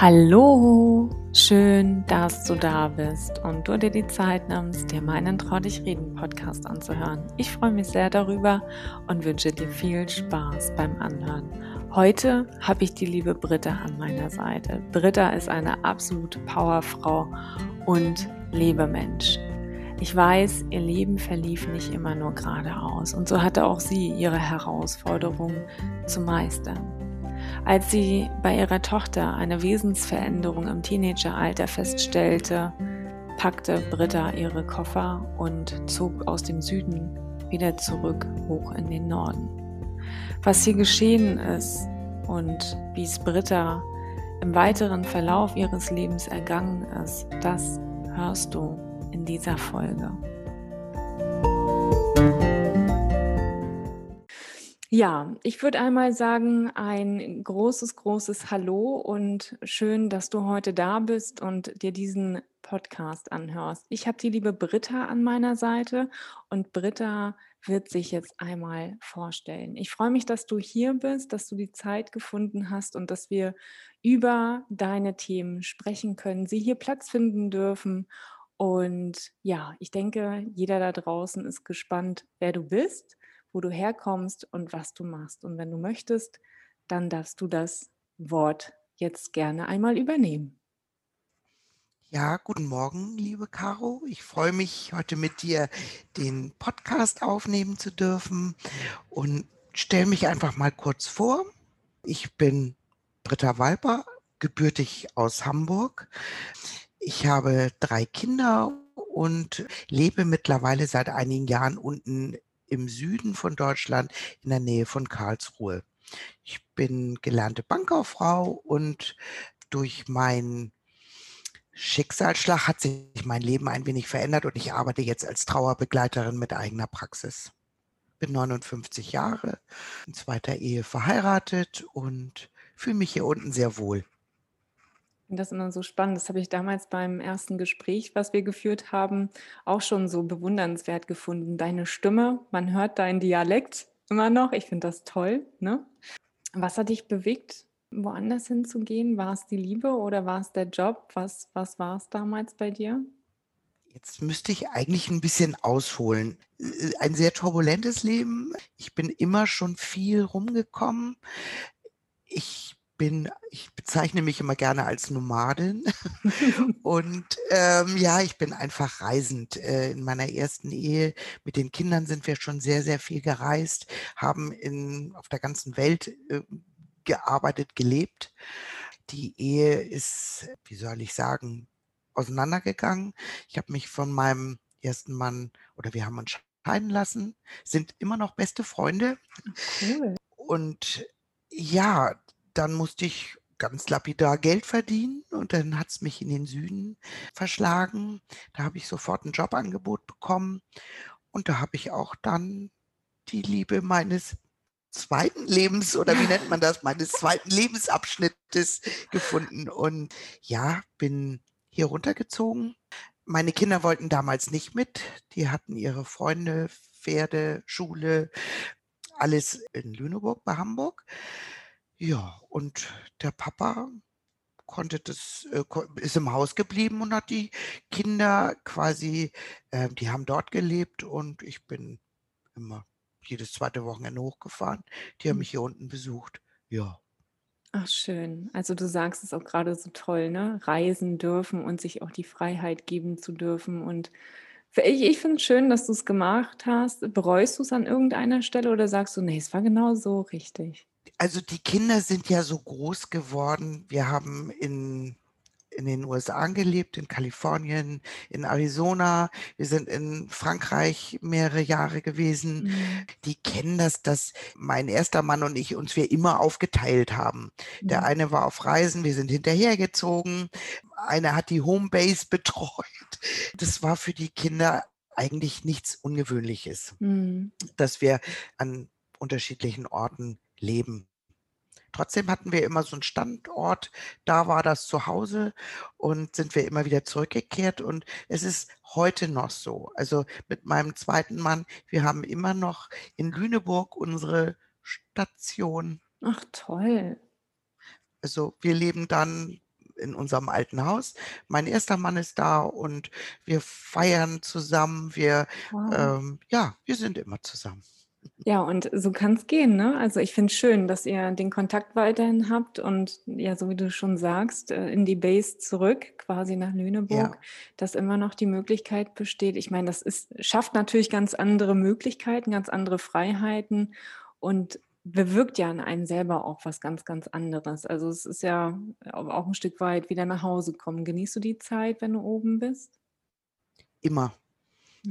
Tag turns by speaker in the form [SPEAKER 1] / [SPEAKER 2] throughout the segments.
[SPEAKER 1] Hallo, schön, dass du da bist und du dir die Zeit nimmst, dir meinen Trau dich reden Podcast anzuhören. Ich freue mich sehr darüber und wünsche dir viel Spaß beim Anhören. Heute habe ich die liebe Britta an meiner Seite. Britta ist eine absolute Powerfrau und Lebemensch. Ich weiß, ihr Leben verlief nicht immer nur geradeaus und so hatte auch sie ihre Herausforderungen zu meistern. Als sie bei ihrer Tochter eine Wesensveränderung im Teenageralter feststellte, packte Britta ihre Koffer und zog aus dem Süden wieder zurück hoch in den Norden. Was hier geschehen ist und wie es Britta im weiteren Verlauf ihres Lebens ergangen ist, das hörst du in dieser Folge. Ja, ich würde einmal sagen, ein großes, großes Hallo und schön, dass du heute da bist und dir diesen Podcast anhörst. Ich habe die liebe Britta an meiner Seite und Britta wird sich jetzt einmal vorstellen. Ich freue mich, dass du hier bist, dass du die Zeit gefunden hast und dass wir über deine Themen sprechen können, sie hier Platz finden dürfen. Und ja, ich denke, jeder da draußen ist gespannt, wer du bist wo du herkommst und was du machst. Und wenn du möchtest, dann darfst du das Wort jetzt gerne einmal übernehmen.
[SPEAKER 2] Ja, guten Morgen, liebe Caro. Ich freue mich, heute mit dir den Podcast aufnehmen zu dürfen und stelle mich einfach mal kurz vor. Ich bin Britta Walper, gebürtig aus Hamburg. Ich habe drei Kinder und lebe mittlerweile seit einigen Jahren unten im Süden von Deutschland in der Nähe von Karlsruhe. Ich bin gelernte Bankkauffrau und durch meinen Schicksalsschlag hat sich mein Leben ein wenig verändert und ich arbeite jetzt als Trauerbegleiterin mit eigener Praxis. Bin 59 Jahre, in zweiter Ehe verheiratet und fühle mich hier unten sehr wohl
[SPEAKER 1] finde das immer so spannend. Das habe ich damals beim ersten Gespräch, was wir geführt haben, auch schon so bewundernswert gefunden. Deine Stimme, man hört deinen Dialekt immer noch. Ich finde das toll. Ne? Was hat dich bewegt, woanders hinzugehen? War es die Liebe oder war es der Job? Was, was war es damals bei dir?
[SPEAKER 2] Jetzt müsste ich eigentlich ein bisschen ausholen. Ein sehr turbulentes Leben. Ich bin immer schon viel rumgekommen. Ich bin, ich bezeichne mich immer gerne als Nomadin. und ähm, ja, ich bin einfach reisend. Äh, in meiner ersten Ehe mit den Kindern sind wir schon sehr, sehr viel gereist, haben in, auf der ganzen Welt äh, gearbeitet, gelebt. Die Ehe ist, wie soll ich sagen, auseinandergegangen. Ich habe mich von meinem ersten Mann oder wir haben uns scheiden lassen, sind immer noch beste Freunde. Cool. Und ja, dann musste ich ganz lapidar Geld verdienen und dann hat es mich in den Süden verschlagen. Da habe ich sofort ein Jobangebot bekommen und da habe ich auch dann die Liebe meines zweiten Lebens oder wie nennt man das, meines zweiten Lebensabschnittes gefunden und ja, bin hier runtergezogen. Meine Kinder wollten damals nicht mit. Die hatten ihre Freunde, Pferde, Schule, alles in Lüneburg bei Hamburg. Ja, und der Papa konnte das, äh, ist im Haus geblieben und hat die Kinder quasi, äh, die haben dort gelebt und ich bin immer jedes zweite Wochenende hochgefahren. Die haben hm. mich hier unten besucht. Ja.
[SPEAKER 1] Ach, schön. Also du sagst es auch gerade so toll, ne? Reisen dürfen und sich auch die Freiheit geben zu dürfen. Und ich, ich finde es schön, dass du es gemacht hast. Bereust du es an irgendeiner Stelle oder sagst du, nee, es war genau so richtig?
[SPEAKER 2] Also die Kinder sind ja so groß geworden. Wir haben in, in den USA gelebt, in Kalifornien, in Arizona. Wir sind in Frankreich mehrere Jahre gewesen. Mhm. Die kennen das, dass mein erster Mann und ich uns wir immer aufgeteilt haben. Mhm. Der eine war auf Reisen, wir sind hinterhergezogen. Einer hat die Homebase betreut. Das war für die Kinder eigentlich nichts Ungewöhnliches, mhm. dass wir an unterschiedlichen Orten leben. Trotzdem hatten wir immer so einen Standort, da war das Zuhause und sind wir immer wieder zurückgekehrt und es ist heute noch so. Also mit meinem zweiten Mann, wir haben immer noch in Lüneburg unsere Station.
[SPEAKER 1] Ach toll.
[SPEAKER 2] Also wir leben dann in unserem alten Haus. Mein erster Mann ist da und wir feiern zusammen. Wir,
[SPEAKER 1] Wow.
[SPEAKER 2] ähm, ja, wir sind immer zusammen.
[SPEAKER 1] Ja, und so kann es gehen, ne? Also ich finde es schön, dass ihr den Kontakt weiterhin habt und ja, so wie du schon sagst, äh, in die Base zurück, quasi nach Lüneburg,
[SPEAKER 2] Ja,
[SPEAKER 1] dass immer noch die Möglichkeit besteht. Ich meine, das ist, schafft natürlich ganz andere Möglichkeiten, ganz andere Freiheiten und bewirkt ja an einem selber auch was ganz, ganz anderes. Also es ist ja auch ein Stück weit wieder nach Hause kommen. Genießt du die Zeit, wenn du oben bist?
[SPEAKER 2] immer.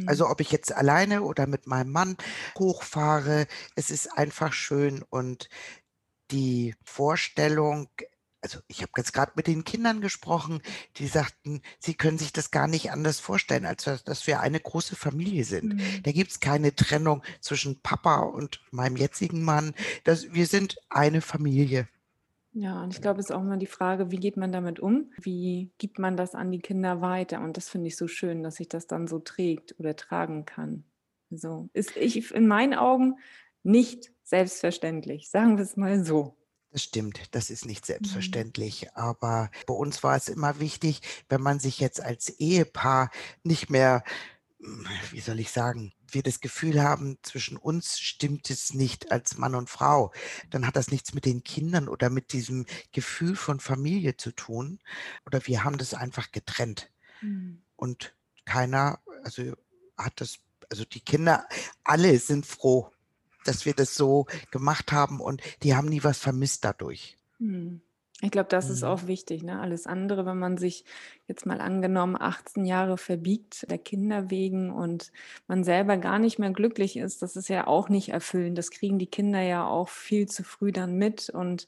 [SPEAKER 2] Also ob ich jetzt alleine oder mit meinem Mann hochfahre, es ist einfach schön und die Vorstellung also ich habe jetzt gerade mit den Kindern gesprochen, die sagten, sie können sich das gar nicht anders vorstellen, als dass wir eine große Familie sind.
[SPEAKER 1] Hm.
[SPEAKER 2] Da gibt's keine Trennung zwischen Papa und meinem jetzigen Mann. Das wir sind eine Familie.
[SPEAKER 1] Ja, und ich glaube, es ist auch immer die Frage, wie geht man damit um? Wie gibt man das an die Kinder weiter? Und das finde ich so schön, dass sich das dann so trägt oder tragen kann. So ist ich in meinen Augen nicht selbstverständlich, sagen wir es mal so.
[SPEAKER 2] Das stimmt, das ist nicht
[SPEAKER 1] Mhm.
[SPEAKER 2] selbstverständlich. Aber bei uns war es immer wichtig, wenn man sich jetzt als Ehepaar nicht mehr, hm, wie soll ich sagen, wir das Gefühl haben, zwischen uns stimmt es nicht als Mann und Frau, dann hat das nichts mit den Kindern oder mit diesem Gefühl von Familie zu tun. Oder wir haben das einfach getrennt.
[SPEAKER 1] Mhm.
[SPEAKER 2] Und keiner, also hat das, also die Kinder, alle sind froh, dass wir das so gemacht haben und die haben nie was vermisst dadurch.
[SPEAKER 1] Mhm. Ich glaube, das ist
[SPEAKER 2] Mhm.
[SPEAKER 1] auch wichtig, ne? Alles andere, wenn man sich jetzt mal angenommen 18 Jahre verbiegt der Kinder wegen und man selber gar nicht mehr glücklich ist, das ist ja auch nicht erfüllend. Das kriegen die Kinder ja auch viel zu früh dann mit und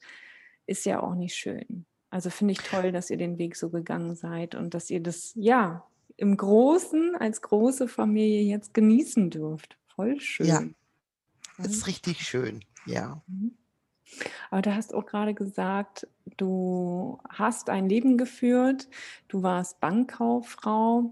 [SPEAKER 1] ist ja auch nicht schön. Also finde ich toll, dass ihr den Weg so gegangen seid und dass ihr das, ja, im Großen, als große Familie jetzt genießen dürft. Voll
[SPEAKER 2] Ja,
[SPEAKER 1] schön. Voll
[SPEAKER 2] ist richtig schön, ja.
[SPEAKER 1] Mhm. Aber du hast auch gerade gesagt, du hast ein Leben geführt, du warst Bankkauffrau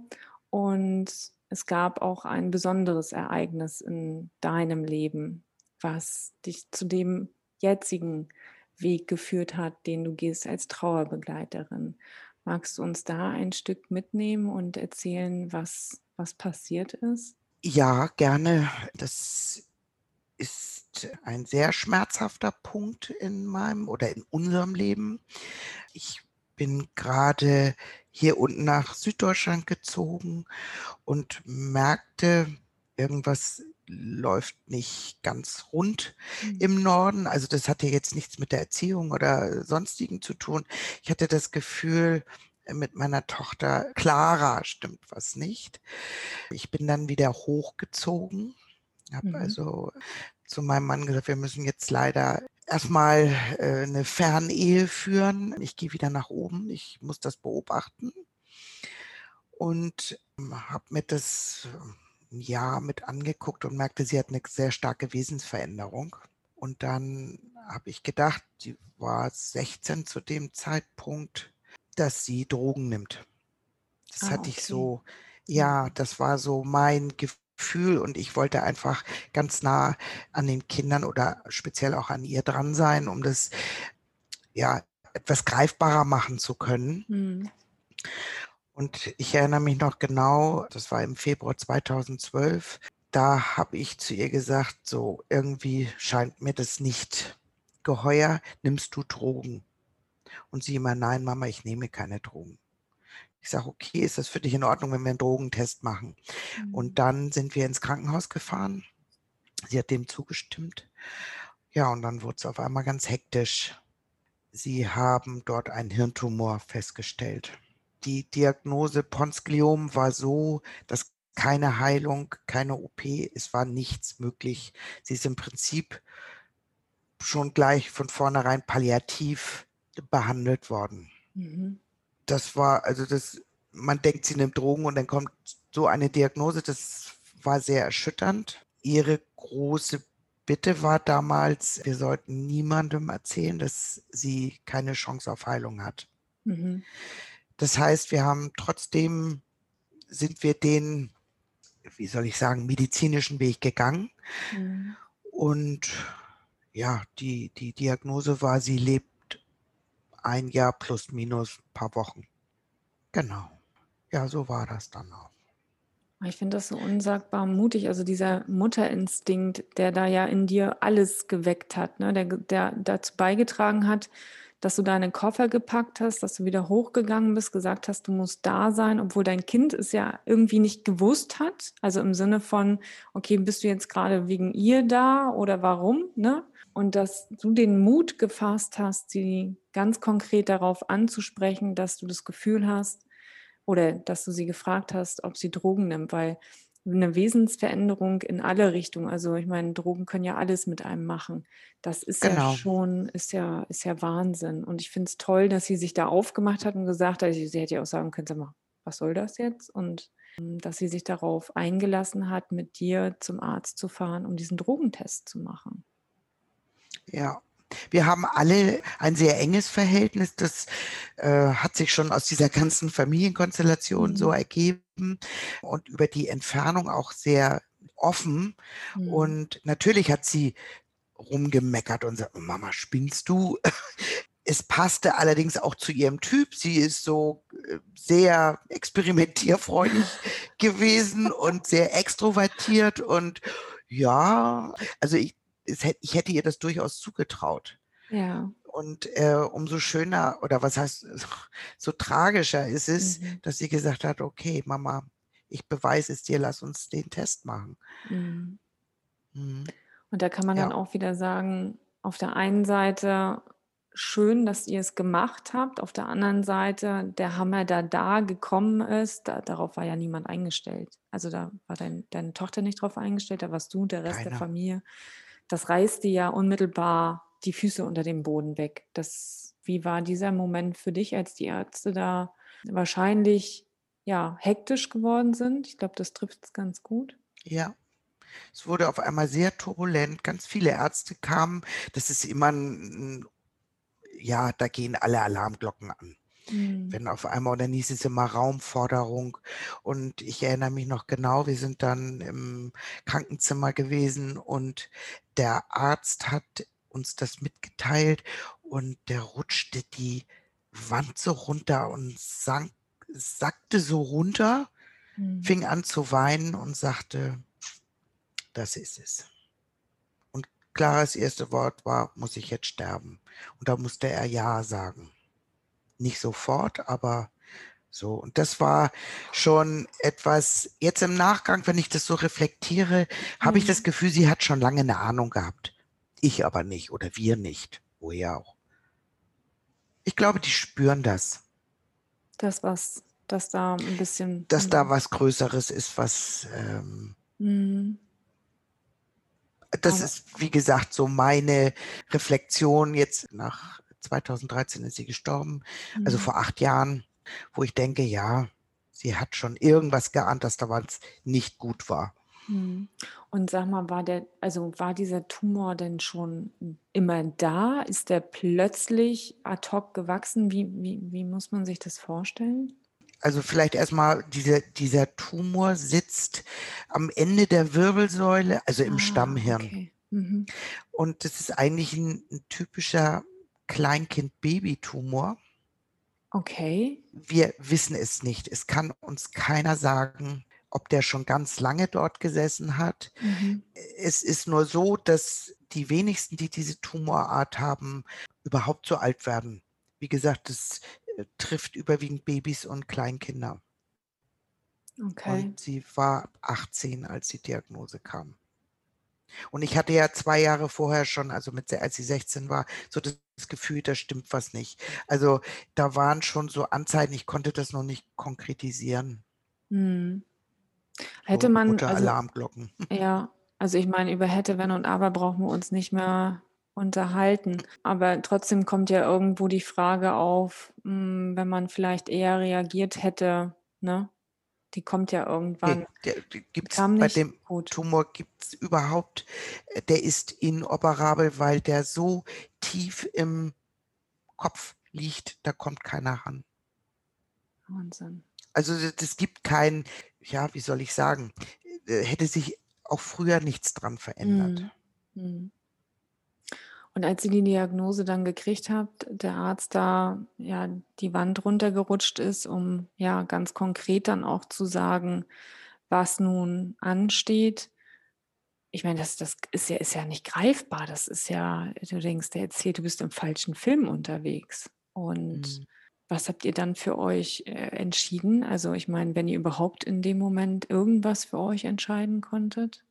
[SPEAKER 1] und es gab auch ein besonderes Ereignis in deinem Leben, was dich zu dem jetzigen Weg geführt hat, den du gehst als Trauerbegleiterin. Magst du uns da ein Stück mitnehmen und erzählen, was, was passiert ist?
[SPEAKER 2] Ja, gerne. Das ist ein sehr schmerzhafter Punkt in meinem oder in unserem Leben. Ich bin gerade hier unten nach Süddeutschland gezogen und merkte, irgendwas läuft nicht ganz rund
[SPEAKER 1] Mhm.
[SPEAKER 2] im Norden. Also das hatte jetzt nichts mit der Erziehung oder Sonstigen zu tun. Ich hatte das Gefühl, mit meiner Tochter Clara stimmt was nicht. Ich bin dann wieder hochgezogen, habe
[SPEAKER 1] Mhm.
[SPEAKER 2] also zu meinem Mann gesagt, wir müssen jetzt leider erstmal äh, eine Fernehe führen. Ich gehe wieder nach oben, ich muss das beobachten und ähm, habe mir das äh, 'n Jahr mit angeguckt und merkte, sie hat eine sehr starke Wesensveränderung. Und dann habe ich gedacht, sie war 16 zu dem Zeitpunkt, dass sie Drogen nimmt. Das
[SPEAKER 1] Ah,
[SPEAKER 2] hatte ich
[SPEAKER 1] okay.
[SPEAKER 2] so ja,
[SPEAKER 1] Mhm.
[SPEAKER 2] das war so mein Gefühl und ich wollte einfach ganz nah an den Kindern oder speziell auch an ihr dran sein, um das, ja, etwas greifbarer machen zu können.
[SPEAKER 1] Mhm.
[SPEAKER 2] Und ich erinnere mich noch genau, das war im Februar 2012, da habe ich zu ihr gesagt: „So, irgendwie scheint mir das nicht geheuer. Nimmst du Drogen?“ Und sie immer: „Nein, Mama, ich nehme keine Drogen.“ Ich sage: „Okay, ist das für dich in Ordnung, wenn wir 'n Drogentest machen?“
[SPEAKER 1] Mhm.
[SPEAKER 2] Und dann sind wir ins Krankenhaus gefahren. Sie hat dem zugestimmt. Ja, und dann wurde es auf einmal ganz hektisch. Sie haben dort einen Hirntumor festgestellt. Die Diagnose Pontz-Gliom war so, dass keine Heilung, keine OP, es war nichts möglich. Sie ist im Prinzip schon gleich von vornherein palliativ behandelt worden.
[SPEAKER 1] Mhm.
[SPEAKER 2] Das war also das man denkt, sie nimmt Drogen und dann kommt so eine Diagnose, das war sehr erschütternd. Ihre große Bitte war damals, wir sollten niemandem erzählen, dass sie keine Chance auf Heilung hat.
[SPEAKER 1] Mhm.
[SPEAKER 2] Das heißt, wir haben trotzdem sind wir den, wie soll ich sagen, medizinischen Weg gegangen
[SPEAKER 1] Mhm.
[SPEAKER 2] und ja, die die Diagnose war, sie lebt ein Jahr plus minus ein paar Wochen. Genau. Ja, so war das dann auch.
[SPEAKER 1] Ich finde das so unsagbar mutig, also dieser Mutterinstinkt, der da ja in dir alles geweckt hat, ne? der, der dazu beigetragen hat, dass du deine Koffer gepackt hast, dass du wieder hochgegangen bist, gesagt hast, du musst da sein, obwohl dein Kind es ja irgendwie nicht gewusst hat. Also im Sinne von, okay, bist du jetzt gerade wegen ihr da oder warum? Ne? Und dass du den Mut gefasst hast, sie ganz konkret darauf anzusprechen, dass du das Gefühl hast, oder dass du sie gefragt hast, ob sie Drogen nimmt, weil eine Wesensveränderung in alle Richtungen, also ich meine, Drogen können ja alles mit einem machen. Das ist genau. ja schon, ist ja, ist ja Wahnsinn. Und ich finde es toll, dass sie sich da aufgemacht hat und gesagt hat, sie hätte ja auch sagen können, sag mal, was soll das jetzt? Und ähm, dass sie sich darauf eingelassen hat, mit dir zum Arzt zu fahren, um diesen Drogentest zu machen.
[SPEAKER 2] Ja, wir haben alle ein sehr enges Verhältnis. Das äh, hat sich schon aus dieser ganzen Familienkonstellation mhm. so ergeben und über die Entfernung auch sehr offen. Mhm. Und natürlich hat sie rumgemeckert und sagt, Mama, spinnst du? Es passte allerdings auch zu ihrem Typ. Sie ist so äh, sehr experimentierfreudig gewesen und sehr extrovertiert und ja, also ich, ich hätte ihr das durchaus zugetraut.
[SPEAKER 1] Ja.
[SPEAKER 2] Und äh, umso schöner oder was heißt, so tragischer ist es, mhm. dass sie gesagt hat, okay, Mama, ich beweise es dir, lass uns den Test machen.
[SPEAKER 1] Mhm. Mhm. Und da kann man ja. dann auch wieder sagen, auf der einen Seite schön, dass ihr es gemacht habt, auf der anderen Seite der Hammer, der da gekommen ist, da, darauf war ja niemand eingestellt. Also da war dein, deine Tochter nicht drauf eingestellt, da warst du, der Rest Keiner. der Familie das reißt dir ja unmittelbar die Füße unter dem Boden weg. Das, wie war dieser Moment für dich, als die Ärzte da wahrscheinlich ja, hektisch geworden sind? Ich glaube, das trifft es ganz gut.
[SPEAKER 2] Ja, es wurde auf einmal sehr turbulent. Ganz viele Ärzte kamen. Das ist immer ein, ja, da gehen alle Alarmglocken an. Mhm. Wenn auf einmal, und dann hieß es immer Raumforderung. Und ich erinnere mich noch genau, wir sind dann im Krankenzimmer gewesen und der Arzt hat uns das mitgeteilt und der rutschte die Wand so runter und sank, sackte so runter, mhm. fing an zu weinen und sagte, das ist es. Und Claras erste Wort war, muss ich jetzt sterben? Und da musste er Ja sagen. Nicht sofort, aber so. Und das war schon etwas, jetzt im Nachgang, wenn ich das so reflektiere, habe ich das mhm. Gefühl, sie hat schon lange eine Ahnung gehabt. Ich aber nicht oder wir nicht. Woher auch. Ich glaube, die spüren das.
[SPEAKER 1] Das, was, dass da ein bisschen.
[SPEAKER 2] Dass da was Größeres ist, was. Ähm, mhm. Das aber ist, wie gesagt, so meine Reflexion jetzt nach 2013 ist sie gestorben, also mhm. also vor acht Jahren, wo ich denke, ja, sie hat schon irgendwas geahnt, dass da was nicht gut war.
[SPEAKER 1] Mhm. Und sag mal, war der, also war dieser Tumor denn schon immer da? Ist der plötzlich ad hoc gewachsen? Wie, wie, wie muss man sich das vorstellen?
[SPEAKER 2] Also vielleicht erstmal, diese, dieser Tumor sitzt am Ende der Wirbelsäule, also im ah, Stammhirn. Okay. Mhm. Und das ist eigentlich ein, ein typischer Kleinkind-Babytumor.
[SPEAKER 1] Okay.
[SPEAKER 2] Wir wissen es nicht. Es kann uns keiner sagen, ob der schon ganz lange dort gesessen hat. Mhm. Es ist nur so, dass die wenigsten, die diese Tumorart haben, überhaupt so alt werden. Wie gesagt, es äh, trifft überwiegend Babys und Kleinkinder.
[SPEAKER 1] Okay.
[SPEAKER 2] Und sie war 18, als die Diagnose kam. Und ich hatte ja zwei Jahre vorher schon, also mit, als sie 16 war, so das Gefühl, da stimmt was nicht. Also da waren schon so Anzeichen, ich konnte das noch nicht konkretisieren.
[SPEAKER 1] Hm. Hätte so man.
[SPEAKER 2] Unter also, Alarmglocken.
[SPEAKER 1] Ja, also ich meine, über hätte, wenn und aber brauchen wir uns nicht mehr unterhalten. Aber trotzdem kommt ja irgendwo die Frage auf, hm, wenn man vielleicht eher reagiert hätte, ne? Die kommt ja irgendwann.
[SPEAKER 2] Nee, der, der gibt's bei dem gut. Tumor gibt es überhaupt, äh, der ist inoperabel, weil der so tief im Kopf liegt, da kommt keiner ran.
[SPEAKER 1] Wahnsinn.
[SPEAKER 2] Also es gibt kein, ja, wie soll ich sagen, äh, hätte sich auch früher nichts dran verändert.
[SPEAKER 1] Mhm. Und als ihr die Diagnose dann gekriegt habt, der Arzt da ja die Wand runtergerutscht ist, um ja ganz konkret dann auch zu sagen, was nun ansteht. Ich meine, das das ist ja ist ja nicht greifbar. Das ist ja du denkst, der erzählt, du bist im falschen Film unterwegs. Und
[SPEAKER 2] Mhm.
[SPEAKER 1] was habt ihr dann für euch, äh, entschieden? Also, ich meine, wenn ihr überhaupt in dem Moment irgendwas für euch entscheiden konntet?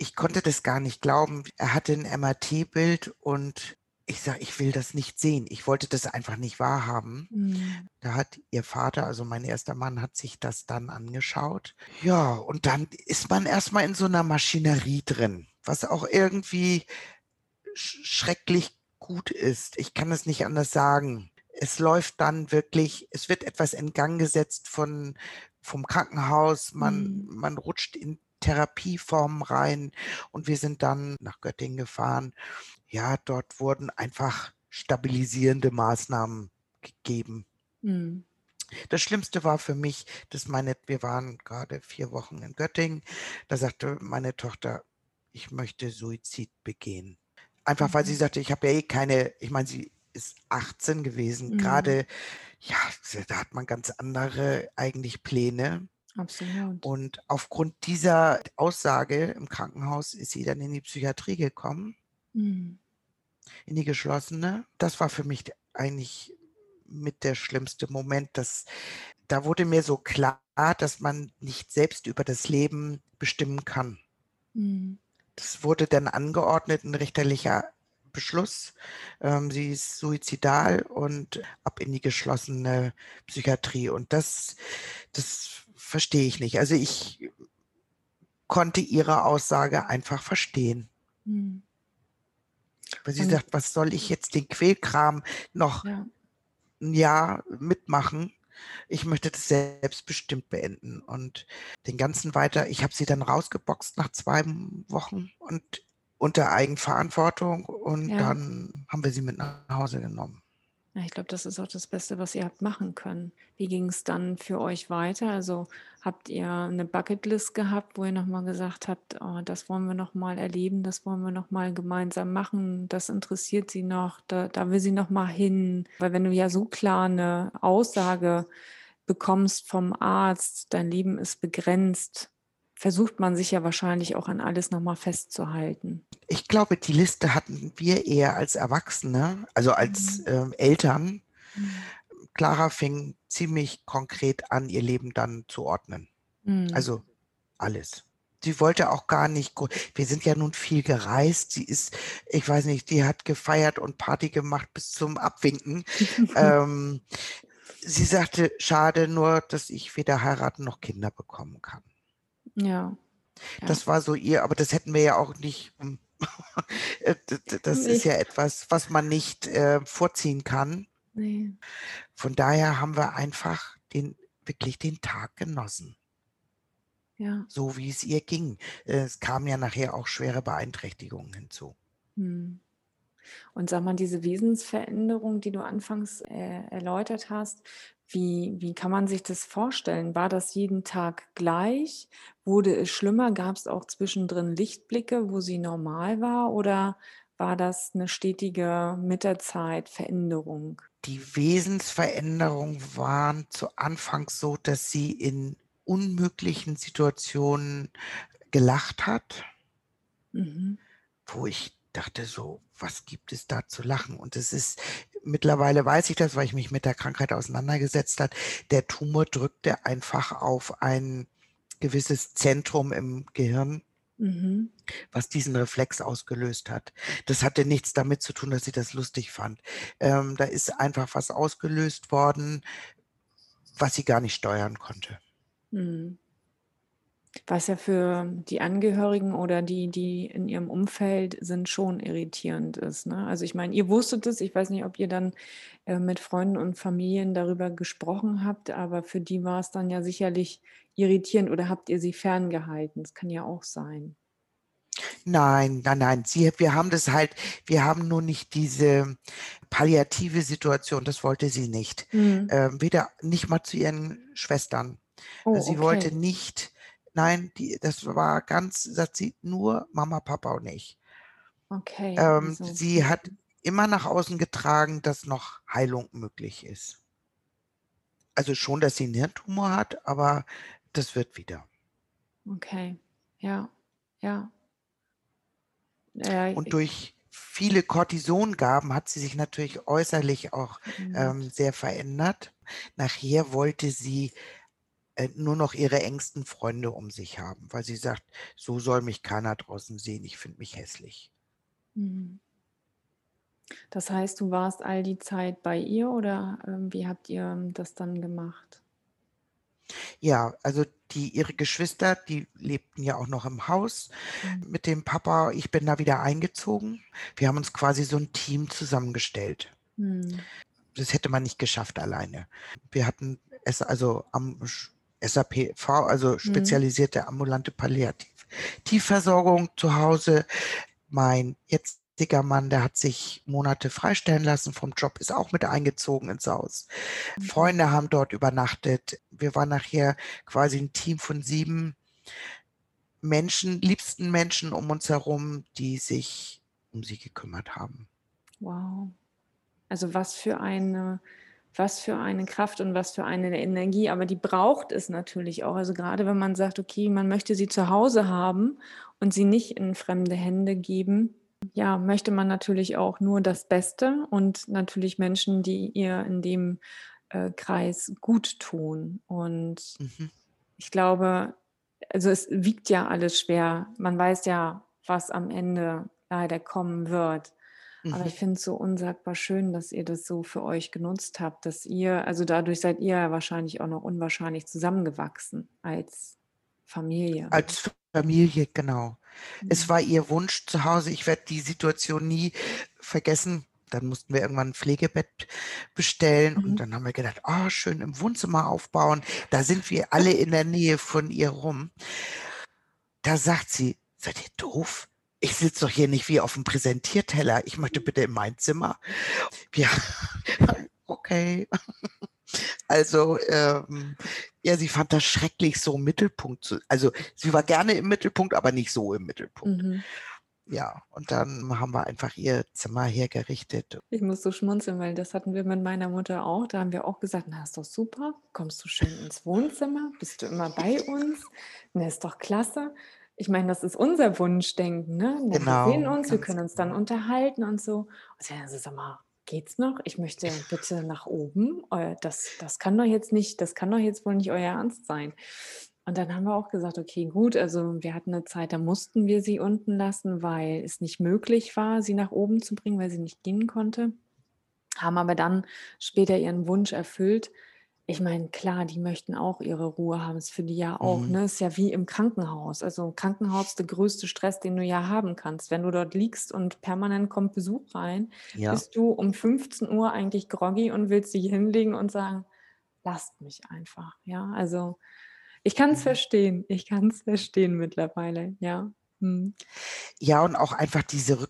[SPEAKER 2] Ich konnte das gar nicht glauben. Er hatte 'n MRT-Bild und ich sage: „Ich will das nicht sehen.“ Ich wollte das einfach nicht wahrhaben.
[SPEAKER 1] Mhm.
[SPEAKER 2] Da hat ihr Vater, also mein erster Mann, hat sich das dann angeschaut. Ja, und dann ist man erst mal in so 'ner Maschinerie drin, was auch irgendwie sch schrecklich gut ist. Ich kann es nicht anders sagen. Es läuft dann wirklich es wird etwas in Gang gesetzt von vom Krankenhaus. Man
[SPEAKER 1] Mhm.
[SPEAKER 2] man rutscht in Therapieformen rein und wir sind dann nach Göttingen gefahren. Ja, dort wurden einfach stabilisierende Maßnahmen gegeben.
[SPEAKER 1] Mhm.
[SPEAKER 2] Das Schlimmste war für mich, dass meine wir waren grade 4 Wochen in Göttingen. Da sagte meine Tochter: „Ich möchte Suizid begehen.“ Einfach, weil sie
[SPEAKER 1] Mhm.
[SPEAKER 2] sagte: „Ich habe ja eh keine“ ich meine, sie ist 18 gewesen.
[SPEAKER 1] Mhm.
[SPEAKER 2] Grade, ja, da hat man ganz andere eigentlich Pläne.
[SPEAKER 1] Absolut.
[SPEAKER 2] Und aufgrund dieser Aussage im Krankenhaus ist sie dann in die Psychiatrie gekommen
[SPEAKER 1] Mhm.
[SPEAKER 2] in die geschlossene. Das war für mich eigentlich mit der schlimmste Moment, dass da wurde mir so klar, dass man nicht selbst über das Leben bestimmen kann.
[SPEAKER 1] Mhm.
[SPEAKER 2] Das wurde dann angeordnet, 'n richterlicher Beschluss. Ähm, sie ist suizidal und ab in die geschlossene Psychiatrie. Und das das verstehe ich nicht. Also, ich konnte ihre Aussage einfach verstehen.
[SPEAKER 1] Mhm.
[SPEAKER 2] Weil sie
[SPEAKER 1] Und
[SPEAKER 2] sagt: „Was soll ich jetzt den Quälkram noch
[SPEAKER 1] Ja.
[SPEAKER 2] 'n Jahr mitmachen? Ich möchte das selbstbestimmt beenden.“ Und den ganzen weiter ich habe sie dann rausgeboxt nach 2 m Wochen und unter Eigenverantwortung und
[SPEAKER 1] Ja.
[SPEAKER 2] dann haben wir sie mit nach Hause genommen.
[SPEAKER 1] Ja, ich glaube, das ist auch das Beste, was ihr habt machen können. Wie ging's dann für euch weiter? Also, habt ihr 'ne Bucketlist gehabt, wo ihr noch mal gesagt habt: „Oh, das wollen wir noch mal erleben, das wollen wir noch mal gemeinsam machen, das interessiert sie noch, da da will sie noch mal hin?“ Weil wenn du ja so klar 'ne Aussage bekommst vom Arzt, dein Leben ist begrenzt, versucht man sich ja wahrscheinlich auch an alles noch mal festzuhalten.
[SPEAKER 2] Ich glaube, die Liste hatten wir eher als Erwachsene, also als,
[SPEAKER 1] Mhm.
[SPEAKER 2] ähm, Eltern.
[SPEAKER 1] Mhm.
[SPEAKER 2] Clara fing ziemlich konkret an, ihr Leben dann zu ordnen.
[SPEAKER 1] Mhm.
[SPEAKER 2] Also, alles. Sie wollte auch gar nicht wir sind ja nun viel gereist. Sie ist ich weiß nicht, die hat gefeiert und Party gemacht bis zum Abwinken. Ähm, sie sagte: „Schade nur, dass ich weder heiraten noch Kinder bekommen kann.“
[SPEAKER 1] Ja, ja.
[SPEAKER 2] Das war so ihr aber das hätten wir ja auch nicht, hm äh, das ist ja etwas, was man nicht, äh, vorziehen kann.
[SPEAKER 1] Ne.
[SPEAKER 2] Von daher haben wir einfach den wirklich den Tag genossen.
[SPEAKER 1] Ja.
[SPEAKER 2] So wie es ihr ging. Es kamen ja nachher auch schwere Beeinträchtigungen hinzu.
[SPEAKER 1] Mhm. Und sag mal, diese Wesensveränderung, die du anfangs, äh, erläutert hast, wie wie kann man sich das vorstellen? War das jeden Tag gleich? Wurde es schlimmer? Gab's auch zwischendrin Lichtblicke, wo sie normal war oder war das 'ne stetige mit der Zeit Veränderung?
[SPEAKER 2] Die Wesensveränderungen waren zu Anfangs so, dass sie in unmöglichen Situationen gelacht hat
[SPEAKER 1] Mhm.
[SPEAKER 2] wo ich dachte so: „Was gibt es da zu lachen?“ Und das ist mittlerweile weiß ich das, weil ich mich mit der Krankheit auseinandergesetzt hat. Der Tumor drückte einfach auf ein gewisses Zentrum im Gehirn
[SPEAKER 1] Mhm.
[SPEAKER 2] was diesen Reflex ausgelöst hat. Das hatte nichts damit zu tun, dass sie das lustig fand. Ähm, da ist einfach was ausgelöst worden, was sie gar nicht steuern konnte.
[SPEAKER 1] Mhm. Was ja für die Angehörigen oder die, die in ihrem Umfeld sind, schon irritierend ist, ne? Also, ich meine, ihr wusstet es. Ich weiß nicht, ob ihr dann, äh, mit Freunden und Familien darüber gesprochen habt, aber für die war's dann ja sicherlich irritierend oder habt ihr sie ferngehalten? Das kann ja auch sein.
[SPEAKER 2] Nein, nein, nein. Sie wir haben das halt wir haben nur nicht diese palliative Situation, das wollte sie nicht.
[SPEAKER 1] Mhm.
[SPEAKER 2] Ähm, weder nicht mal zu ihren Schwestern.
[SPEAKER 1] Oh,
[SPEAKER 2] Sie wollte
[SPEAKER 1] okay.
[SPEAKER 2] nicht nein, die das war ganz sagt sie: „Nur Mama, Papa und ich.“
[SPEAKER 1] Okay,
[SPEAKER 2] Ähm,
[SPEAKER 1] also
[SPEAKER 2] sie hat immer nach außen getragen, dass noch Heilung möglich ist. Also schon, dass sie einen Hirntumor hat, aber das wird wieder.
[SPEAKER 1] Okay, ja, ja.
[SPEAKER 2] Äh, und durch viele Cortisongaben hat sie sich natürlich äußerlich auch mhm. ähm, sehr verändert. Nachher wollte sie nur noch ihre engsten Freunde um sich haben, weil sie sagt, so soll mich keiner draußen sehen, ich finde mich hässlich.
[SPEAKER 1] Mhm. Das heißt, du warst all die Zeit bei ihr oder ähm, wie habt ihr ähm, das dann gemacht?
[SPEAKER 2] Ja, also die ihre Geschwister, die lebten ja auch noch im Haus Mhm. mit dem Papa. Ich bin da wieder eingezogen. Wir haben uns quasi so ein Team zusammengestellt. Mhm. Das hätte man nicht geschafft alleine. Wir hatten es also am SAPV, also Mhm. spezialisierte ambulante Palliativversorgung zu Hause. Mein jetzt dicker Mann, der hat sich Monate freistellen lassen vom Job, ist auch mit eingezogen ins Haus. Mhm. Freunde haben dort übernachtet. Wir waren nachher quasi ein Team von sieben Menschen, liebsten Menschen um uns herum, die sich um sie gekümmert haben.
[SPEAKER 1] Wow. Also was für eine, was für eine Kraft und was für eine Energie, aber die braucht es natürlich auch. Also gerade wenn man sagt, okay, man möchte sie zu Hause haben und sie nicht in fremde Hände geben, ja, möchte man natürlich auch nur das Beste und natürlich Menschen, die ihr in dem äh, Kreis gut tun. Und mhm. ich glaube, also es wiegt ja alles schwer. Man weiß ja, was am Ende leider kommen wird. Mhm. Aber ich finde es so unsagbar schön, dass ihr das so für euch genutzt habt, dass ihr, also dadurch seid ihr ja wahrscheinlich auch noch unwahrscheinlich zusammengewachsen als Familie.
[SPEAKER 2] Als Familie, genau. Es mhm. war ihr Wunsch zu Hause. Ich werde die Situation nie vergessen. Dann mussten wir irgendwann ein Pflegebett bestellen mhm. und dann haben wir gedacht, oh, schön im Wohnzimmer aufbauen. Da sind wir alle in der Nähe von ihr rum. Da sagt sie, seid ihr doof? Ich sitze doch hier nicht wie auf dem Präsentierteller. Ich möchte bitte in mein Zimmer. Ja, okay. Also ähm, ja, sie fand das schrecklich, so im Mittelpunkt zu. Also sie war gerne im Mittelpunkt, aber nicht so im Mittelpunkt. Mhm. Ja, und dann haben wir einfach ihr Zimmer hergerichtet.
[SPEAKER 1] Ich muss so schmunzeln, weil das hatten wir mit meiner Mutter auch. Da haben wir auch gesagt, na, ist doch super. Kommst du schön ins Wohnzimmer? Bist du immer bei uns? Na, ist doch klasse. Ich meine, das ist unser Wunschdenken, ne? Na, genau. Wir sehen uns, wir können uns dann genau. unterhalten und so. Und ja, also, sag mal, Geht's noch? Ich möchte bitte nach oben. Das, das kann doch jetzt nicht, das kann doch jetzt wohl nicht euer Ernst sein. Und dann haben wir auch gesagt, okay, gut, also wir hatten eine Zeit, da mussten wir sie unten lassen, weil es nicht möglich war, sie nach oben zu bringen, weil sie nicht gehen konnte. Haben aber dann später ihren Wunsch erfüllt, ich meine, klar, die möchten auch ihre Ruhe haben. Ist für die ja auch, Mhm. ne? Ist ja wie im Krankenhaus. Also im Krankenhaus der größte Stress, den du ja haben kannst. Wenn du dort liegst und permanent kommt Besuch rein, Ja. bist du um 15 Uhr eigentlich groggy und willst dich hinlegen und sagen, lasst mich einfach. Ja, also ich kann es Mhm. verstehen. Ich kann es verstehen mittlerweile, ja.
[SPEAKER 2] Mhm. Ja, und auch einfach diese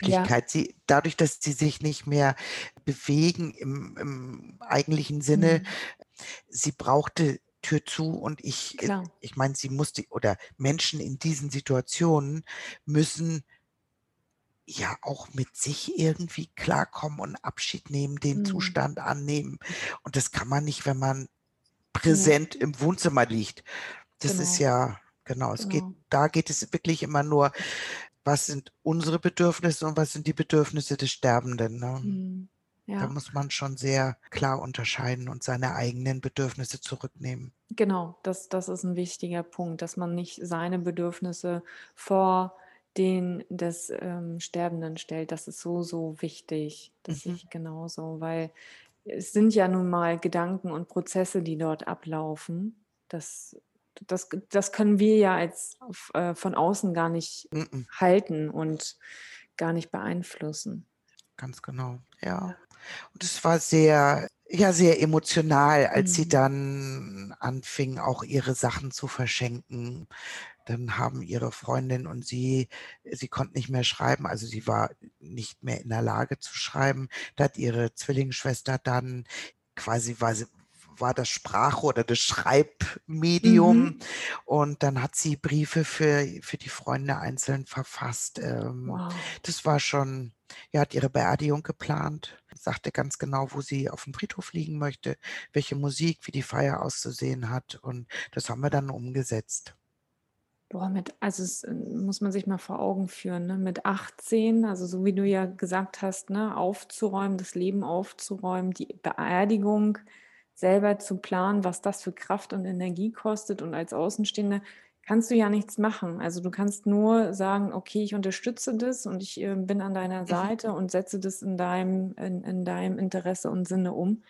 [SPEAKER 2] Ja. Rückzugsmöglichkeit. Sie dadurch, dass sie sich nicht mehr bewegen im im eigentlichen Sinne, Mhm. sie brauchte Tür zu und ich äh, ich meine, sie musste oder Menschen in diesen Situationen müssen ja auch mit sich irgendwie klarkommen und Abschied nehmen, den Mhm. Zustand annehmen. Und das kann man nicht, wenn man Ja. präsent im Wohnzimmer liegt. Das ist genau. ja Genau, es geht, genau. da geht es wirklich immer nur, was sind unsere Bedürfnisse und was sind die Bedürfnisse des Sterbenden. Ne? Mhm. Ja. Da muss man schon sehr klar unterscheiden und seine eigenen Bedürfnisse zurücknehmen.
[SPEAKER 1] Genau, das, das ist ein wichtiger Punkt, dass man nicht seine Bedürfnisse vor den des ähm, Sterbenden stellt. Das ist so, so wichtig. Das mhm. ich genauso, weil es sind ja nun mal Gedanken und Prozesse, die dort ablaufen. Das das, das können wir ja als äh, von außen gar nicht mm -mm. halten und gar nicht beeinflussen.
[SPEAKER 2] Ganz genau, ja. Und es war sehr, ja, sehr emotional, als mhm. sie dann anfing, auch ihre Sachen zu verschenken. Dann haben ihre Freundin und sie, sie konnte nicht mehr schreiben, also sie war nicht mehr in der Lage zu schreiben. Da hat ihre Zwillingsschwester dann quasi war sie, war das Sprach- oder das Schreibmedium. Mhm. Und dann hat sie Briefe für, für die Freunde einzeln verfasst. Ähm, wow. Das war schon, ja, hat ihre Beerdigung geplant, sagte ganz genau, wo sie auf dem Friedhof liegen möchte, welche Musik, wie die Feier auszusehen hat. Und das haben wir dann umgesetzt.
[SPEAKER 1] Boah, mit, also es äh, muss man sich mal vor Augen führen, ne? Mit 18, also so wie du ja gesagt hast, ne, aufzuräumen, das Leben aufzuräumen, die Beerdigung selber zu planen, was das für Kraft und Energie kostet. Und als Außenstehende kannst du ja nichts machen. Also du kannst nur sagen, okay, ich unterstütze das und ich äh, bin an deiner
[SPEAKER 2] Mhm.
[SPEAKER 1] Seite und setze das in deinem, in, in deinem Interesse und Sinne um.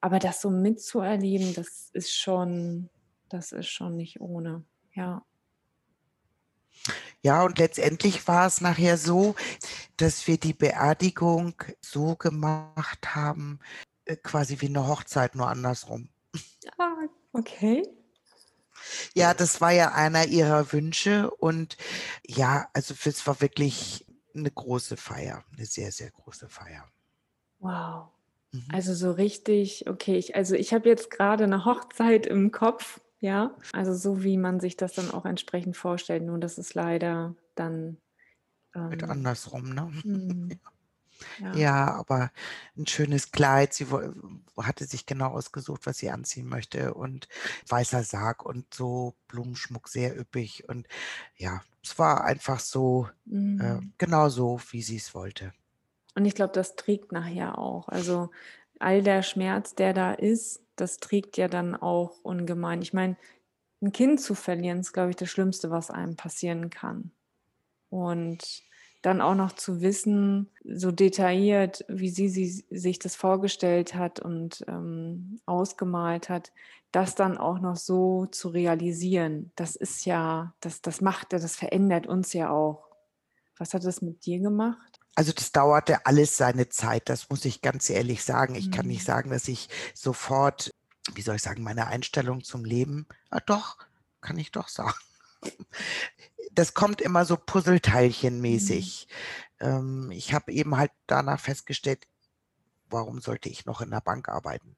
[SPEAKER 1] Aber das so mitzuerleben, das ist schon, das ist schon nicht ohne. Ja.
[SPEAKER 2] Ja, und letztendlich war es nachher so, dass wir die Beerdigung so gemacht haben, quasi wie eine Hochzeit, nur andersrum.
[SPEAKER 1] Ah, okay.
[SPEAKER 2] Ja, das war ja einer ihrer Wünsche und ja, also es war wirklich eine große Feier, eine sehr, sehr große Feier.
[SPEAKER 1] Wow.
[SPEAKER 2] Mhm.
[SPEAKER 1] Also so richtig, okay, ich, also ich habe jetzt gerade eine Hochzeit im Kopf, ja. Also so wie man sich das dann auch entsprechend vorstellt, nur das ist leider dann
[SPEAKER 2] Mit
[SPEAKER 1] ähm,
[SPEAKER 2] andersrum, ne?
[SPEAKER 1] hm, ja.
[SPEAKER 2] Ja, aber ein schönes Kleid. Sie hatte sich genau ausgesucht, was sie anziehen möchte und weißer Sarg und so Blumenschmuck, sehr üppig und ja, es war einfach so, äh,
[SPEAKER 1] Mm.
[SPEAKER 2] genau so, wie sie es wollte.
[SPEAKER 1] Und ich glaube, das trägt nachher auch. Also all der Schmerz, der da ist, das trägt ja dann auch ungemein. Ich meine, ein Kind zu verlieren, ist, glaube ich, das Schlimmste, was einem passieren kann. Und dann auch noch zu wissen, so detailliert, wie sie, sie sich das vorgestellt hat und ähm, ausgemalt hat, das dann auch noch so zu realisieren, das ist ja, das, das macht ja, das verändert uns ja auch. Was hat das mit dir gemacht?
[SPEAKER 2] Also, das dauerte alles seine Zeit, das muss ich ganz ehrlich sagen. Ich kann nicht
[SPEAKER 1] Mhm.
[SPEAKER 2] sagen, dass ich sofort, wie soll ich sagen, meine Einstellung zum Leben ah, doch, kann ich doch sagen. Das kommt immer so
[SPEAKER 1] Mhm.
[SPEAKER 2] puzzleteilchenmäßig. Ähm, ich habe eben halt danach festgestellt, warum sollte ich noch in der Bank arbeiten?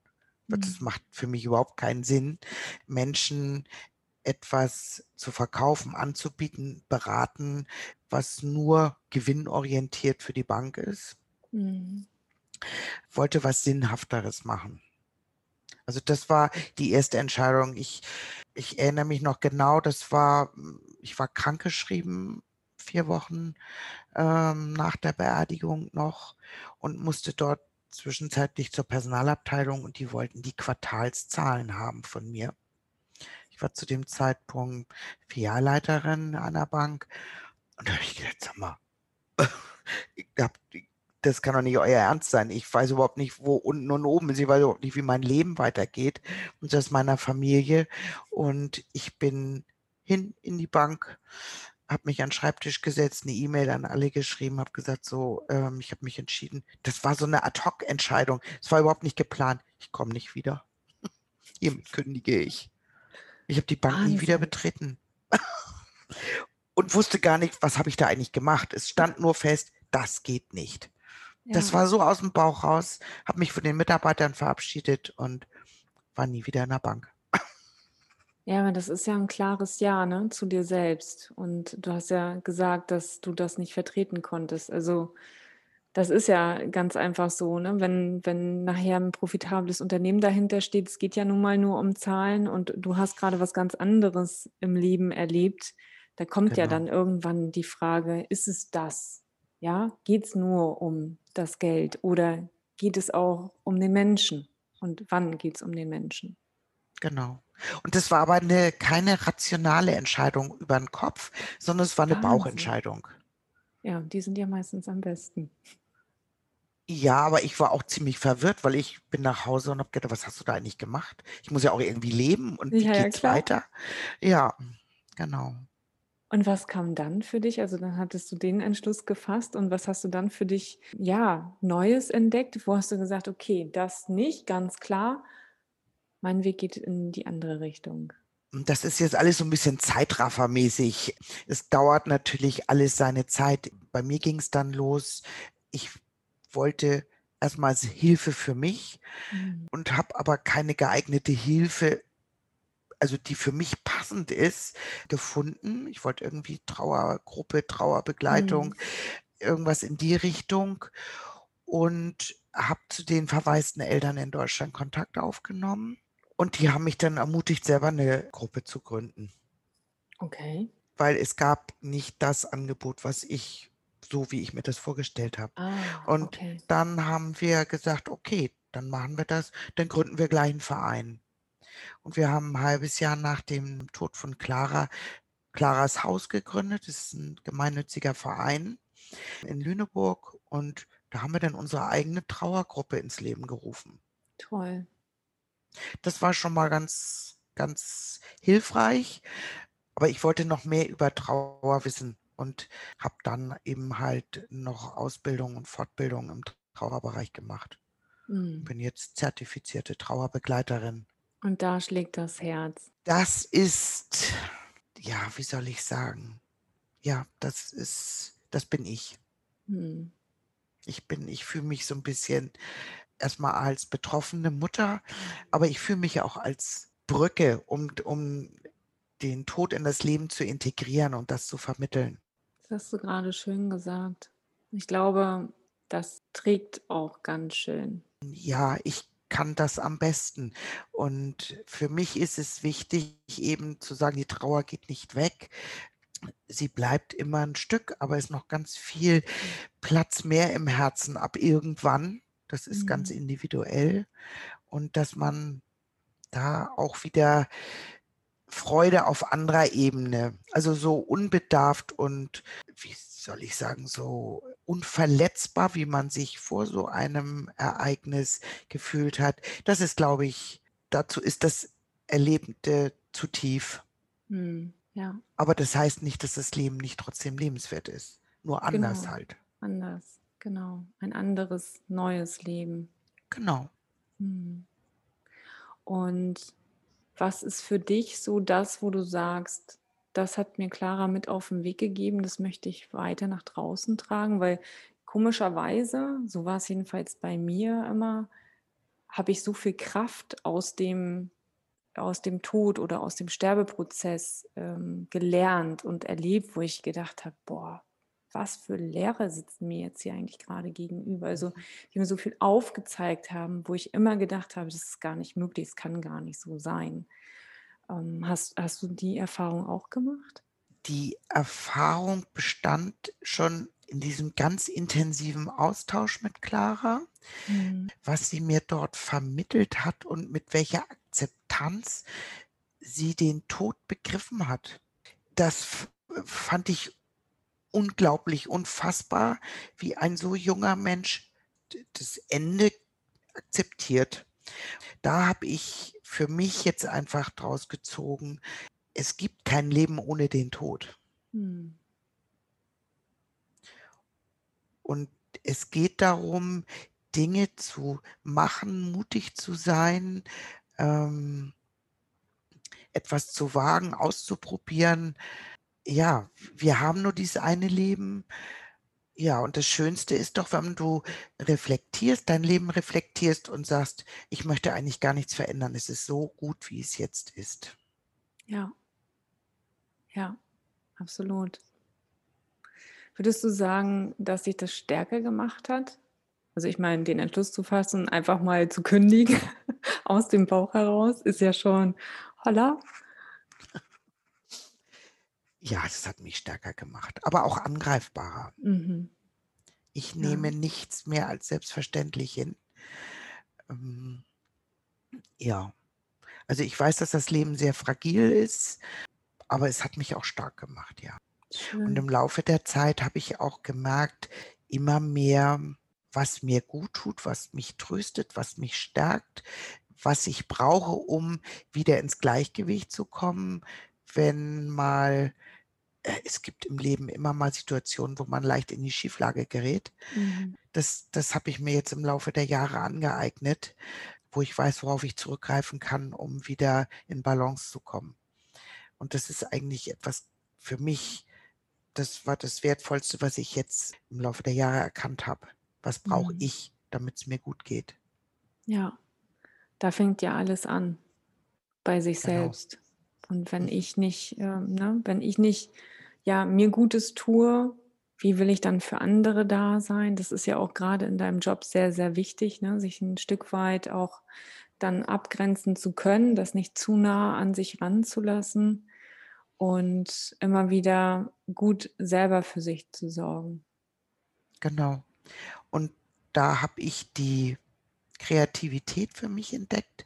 [SPEAKER 2] Weil das
[SPEAKER 1] Mhm.
[SPEAKER 2] macht für mich überhaupt keinen Sinn, Menschen etwas zu verkaufen, anzubieten, beraten, was nur gewinnorientiert für die Bank ist.
[SPEAKER 1] Mhm.
[SPEAKER 2] Wollte was Sinnhafteres machen. Also, das war die erste Entscheidung. Ich ich erinnere mich noch genau, das war ich war krankgeschrieben 4 Wochen, ähm, nach der Beerdigung noch und musste dort zwischenzeitlich zur Personalabteilung und die wollten die Quartalszahlen haben von mir. Ich war zu dem Zeitpunkt Filialleiterin einer Bank und da habe ich gedacht: „Sag mal, ich habe das kann doch nicht euer Ernst sein. Ich weiß überhaupt nicht, wo unten und oben ist. Ich weiß überhaupt nicht, wie mein Leben weitergeht und das meiner Familie.“ Und ich bin hin in die Bank, habe mich an 'n Schreibtisch gesetzt, eine E-Mail an alle geschrieben, habe gesagt: „So, ähm, ich habe mich entschieden“ das war so eine Ad-hoc-Entscheidung. Es war überhaupt nicht geplant. Ich komme nicht wieder. Hiermit kündige ich. Ich habe die Bank nie wieder
[SPEAKER 1] Wahnsinn.
[SPEAKER 2] betreten. Und wusste gar nicht, was habe ich da eigentlich gemacht. Es stand nur fest, das geht nicht. Das
[SPEAKER 1] Ja.
[SPEAKER 2] war so aus dem Bauch raus, habe mich von den Mitarbeitern verabschiedet und war nie wieder in der Bank.
[SPEAKER 1] Ja, aber das ist ja ein klares Ja, ne, zu dir selbst. Und du hast ja gesagt, dass du das nicht vertreten konntest. Also, das ist ja ganz einfach so, ne? Wenn wenn nachher ein profitables Unternehmen dahinter steht, es geht ja nun mal nur um Zahlen und du hast gerade was ganz anderes im Leben erlebt. Da kommt ja dann
[SPEAKER 2] Genau.
[SPEAKER 1] irgendwann die Frage: „Ist es das?“ Ja? Geht's nur um das Geld oder geht es auch um den Menschen? Und wann geht's um den Menschen?
[SPEAKER 2] Genau. Und das war aber 'ne keine rationale Entscheidung über 'n Kopf, sondern es war 'ne
[SPEAKER 1] Wahnsinn.
[SPEAKER 2] Bauchentscheidung.
[SPEAKER 1] Ja, die sind ja meistens am besten.
[SPEAKER 2] Ja, aber ich war auch ziemlich verwirrt, weil ich bin nach Hause und habe gedacht: „Was hast du da eigentlich gemacht? Ich muss ja auch irgendwie leben und wie
[SPEAKER 1] Ja, ja,
[SPEAKER 2] geht's
[SPEAKER 1] klar.
[SPEAKER 2] weiter?“ Ja, genau.
[SPEAKER 1] Und was kam dann für dich? Also, dann hattest du den Entschluss gefasst und was hast du dann für dich, ja, Neues entdeckt? Wo hast du gesagt: „Okay, das nicht, ganz klar. Mein Weg geht in die andere Richtung.“
[SPEAKER 2] Und das ist jetzt alles so 'n bisschen zeitraffermäßig. Es dauert natürlich alles seine Zeit. Bei mir ging's dann los. Ich wollte erst mal s Hilfe für mich
[SPEAKER 1] Mhm.
[SPEAKER 2] und habe aber keine geeignete Hilfe, also die für mich passend ist, gefunden. Ich wollte irgendwie Trauergruppe, Trauerbegleitung.
[SPEAKER 1] Mhm.
[SPEAKER 2] irgendwas in die Richtung und habe zu den verwaisten Eltern in Deutschland Kontakt aufgenommen. Und die haben mich dann ermutigt, selber eine Gruppe zu gründen.
[SPEAKER 1] Okay.
[SPEAKER 2] Weil es gab nicht das Angebot, was ich, so wie ich mir das vorgestellt habe.
[SPEAKER 1] Ah,
[SPEAKER 2] Und
[SPEAKER 1] okay.
[SPEAKER 2] dann haben wir gesagt, okay, dann machen wir das, dann gründen wir gleich einen Verein. Und wir haben ein halbes Jahr nach dem Tod von Clara Claras Haus gegründet. Das ist ein gemeinnütziger Verein in Lüneburg. Und da haben wir dann unsere eigene Trauergruppe ins Leben gerufen.
[SPEAKER 1] Toll.
[SPEAKER 2] Das war schon mal ganz, ganz hilfreich. Aber ich wollte noch mehr über Trauer wissen und habe dann eben halt noch Ausbildung und Fortbildung im Trauerbereich gemacht.
[SPEAKER 1] Mhm.
[SPEAKER 2] Bin jetzt zertifizierte Trauerbegleiterin.
[SPEAKER 1] Und da schlägt das Herz.
[SPEAKER 2] Das ist, ja, wie soll ich sagen? Ja, das ist, das bin ich.
[SPEAKER 1] Mhm.
[SPEAKER 2] Ich bin, ich fühle mich so ein bisschen erstmal als betroffene Mutter, aber ich fühle mich auch als Brücke, um, um den Tod in das Leben zu integrieren und das zu vermitteln.
[SPEAKER 1] Das hast du gerade schön gesagt. Ich glaube, das trägt auch ganz schön.
[SPEAKER 2] Ja, ich kann das am besten. Und für mich ist es wichtig, eben zu sagen, die Trauer geht nicht weg. Sie bleibt immer ein Stück, aber ist noch ganz viel Platz mehr im Herzen ab irgendwann. Das ist ganz
[SPEAKER 1] Mhm.
[SPEAKER 2] individuell. Und dass man da auch wieder Freude auf anderer Ebene, also so unbedarft und, wie soll ich sagen, so unverletzbar, wie man sich vor so einem Ereignis gefühlt hat. Das ist, glaube ich, dazu ist das Erlebte zu tief.
[SPEAKER 1] Mhm. Ja,
[SPEAKER 2] Aber das heißt nicht, dass das Leben nicht trotzdem lebenswert ist. Nur anders
[SPEAKER 1] genau.
[SPEAKER 2] halt.
[SPEAKER 1] Anders. Genau. Ein anderes, neues Leben.
[SPEAKER 2] Genau.
[SPEAKER 1] Mhm. Und was ist für dich so das, wo du sagst, das hat mir Clara mit auf den Weg gegeben, das möchte ich weiter nach draußen tragen, weil komischerweise, so war es jedenfalls bei mir immer, habe ich so viel Kraft aus dem, aus dem Tod oder aus dem Sterbeprozess ähm, gelernt und erlebt, wo ich gedacht habe, boah, was für Lehrer sitzen mir jetzt hier eigentlich gerade gegenüber? Also, die mir so viel aufgezeigt haben, wo ich immer gedacht habe, das ist gar nicht möglich, es kann gar nicht so sein. Ähm, hast, hast du die Erfahrung auch gemacht?
[SPEAKER 2] Die Erfahrung bestand schon in diesem ganz intensiven Austausch mit Clara,
[SPEAKER 1] Mhm.
[SPEAKER 2] was sie mir dort vermittelt hat und mit welcher Akzeptanz sie den Tod begriffen hat. Das fand ich unglaublich, unfassbar, wie ein so junger Mensch das Ende akzeptiert. Da habe ich für mich jetzt einfach draus gezogen, es gibt kein Leben ohne den Tod.
[SPEAKER 1] Mhm.
[SPEAKER 2] Und es geht darum, Dinge zu machen, mutig zu sein, ähm, etwas zu wagen, auszuprobieren. Ja, wir haben nur dieses eine Leben. Ja, und das Schönste ist doch, wenn du reflektierst, dein Leben reflektierst und sagst, ich möchte eigentlich gar nichts verändern. Es ist so gut, wie es jetzt ist.
[SPEAKER 1] Ja, ja, absolut. Würdest du sagen, dass dich das stärker gemacht hat? Also ich meine, den Entschluss zu fassen, einfach mal zu kündigen aus dem Bauch heraus, ist ja schon, holla.
[SPEAKER 2] Ja, das hat mich stärker gemacht, aber auch angreifbarer.
[SPEAKER 1] Mhm.
[SPEAKER 2] Ich
[SPEAKER 1] Ja.
[SPEAKER 2] nehme nichts mehr als selbstverständlich hin. Ähm, ja, also ich weiß, dass das Leben sehr fragil ist, aber es hat mich auch stark gemacht, ja. Und
[SPEAKER 1] Schön.
[SPEAKER 2] im Laufe der Zeit habe ich auch gemerkt, immer mehr, was mir gut tut, was mich tröstet, was mich stärkt, was ich brauche, um wieder ins Gleichgewicht zu kommen, wenn mal es gibt im Leben immer mal Situationen, wo man leicht in die Schieflage gerät.
[SPEAKER 1] Mhm.
[SPEAKER 2] Das, das habe ich mir jetzt im Laufe der Jahre angeeignet, wo ich weiß, worauf ich zurückgreifen kann, um wieder in Balance zu kommen. Und das ist eigentlich etwas für mich, das war das Wertvollste, was ich jetzt im Laufe der Jahre erkannt habe. Was brauche
[SPEAKER 1] Mhm.
[SPEAKER 2] ich, damit es mir gut geht?
[SPEAKER 1] Ja, da fängt ja alles an bei sich
[SPEAKER 2] Genau.
[SPEAKER 1] selbst. Und wenn
[SPEAKER 2] Mhm.
[SPEAKER 1] ich nicht, ähm, ne, wenn ich nicht ja, mir Gutes tue, wie will ich dann für andere da sein? Das ist ja auch gerade in deinem Job sehr, sehr wichtig, ne, sich ein Stück weit auch dann abgrenzen zu können, das nicht zu nah an sich ranzulassen und immer wieder gut selber für sich zu sorgen.
[SPEAKER 2] Genau. Und da habe ich die Kreativität für mich entdeckt.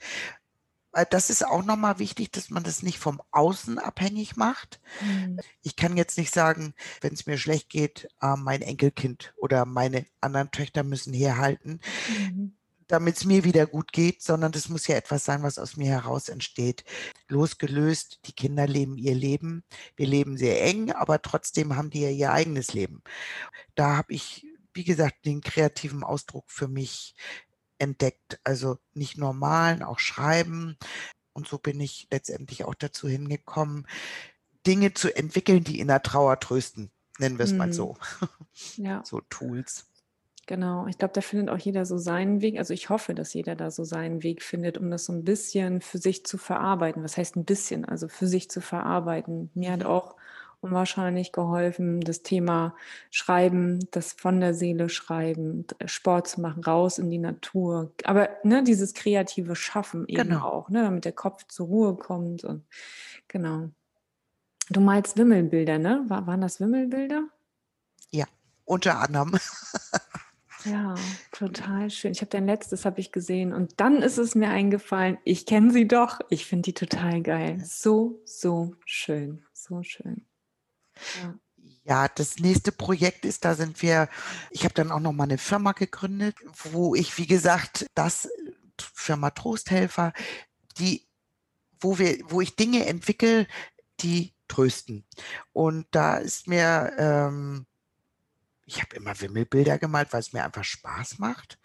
[SPEAKER 2] Das ist auch nochmal wichtig, dass man das nicht vom Außen abhängig macht.
[SPEAKER 1] Mhm.
[SPEAKER 2] Ich kann jetzt nicht sagen, wenn es mir schlecht geht, äh, mein Enkelkind oder meine anderen Töchter müssen herhalten,
[SPEAKER 1] Mhm.
[SPEAKER 2] damit es mir wieder gut geht, sondern das muss ja etwas sein, was aus mir heraus entsteht. Losgelöst, die Kinder leben ihr Leben. Wir leben sehr eng, aber trotzdem haben die ja ihr eigenes Leben. Da habe ich, wie gesagt, den kreativen Ausdruck für mich entdeckt. Also nicht nur malen, auch schreiben. Und so bin ich letztendlich auch dazu hingekommen, Dinge zu entwickeln, die in der Trauer trösten. Nennen wir es mal
[SPEAKER 1] Mhm.
[SPEAKER 2] so.
[SPEAKER 1] Ja.
[SPEAKER 2] So Tools.
[SPEAKER 1] Genau, ich glaube, da findet auch jeder so seinen Weg. Also ich hoffe, dass jeder da so seinen Weg findet, um das so ein bisschen für sich zu verarbeiten. Was heißt ein bisschen? Also für sich zu verarbeiten. Mir hat
[SPEAKER 2] Mhm.
[SPEAKER 1] auch unwahrscheinlich geholfen, das Thema Schreiben, das von der Seele schreiben, Sport zu machen, raus in die Natur. Aber ne, dieses kreative Schaffen eben
[SPEAKER 2] Genau.
[SPEAKER 1] auch, ne, damit der Kopf zur Ruhe kommt. Und genau. Du malst Wimmelbilder, ne? War, waren das Wimmelbilder?
[SPEAKER 2] Ja, unter anderem.
[SPEAKER 1] Ja, total schön. Ich habe dein letztes habe ich gesehen und dann ist es mir eingefallen, ich kenne sie doch. Ich finde die total geil. So, so schön. So schön. Ja.
[SPEAKER 2] Ja, das nächste Projekt ist, da sind wir, ich habe dann auch noch mal eine Firma gegründet, wo ich, wie gesagt, das Firma Trosthelfer, die, wo wir, wo ich Dinge entwickle, die trösten. Und da ist mir, ähm, ich habe immer Wimmelbilder gemalt, weil es mir einfach Spaß macht.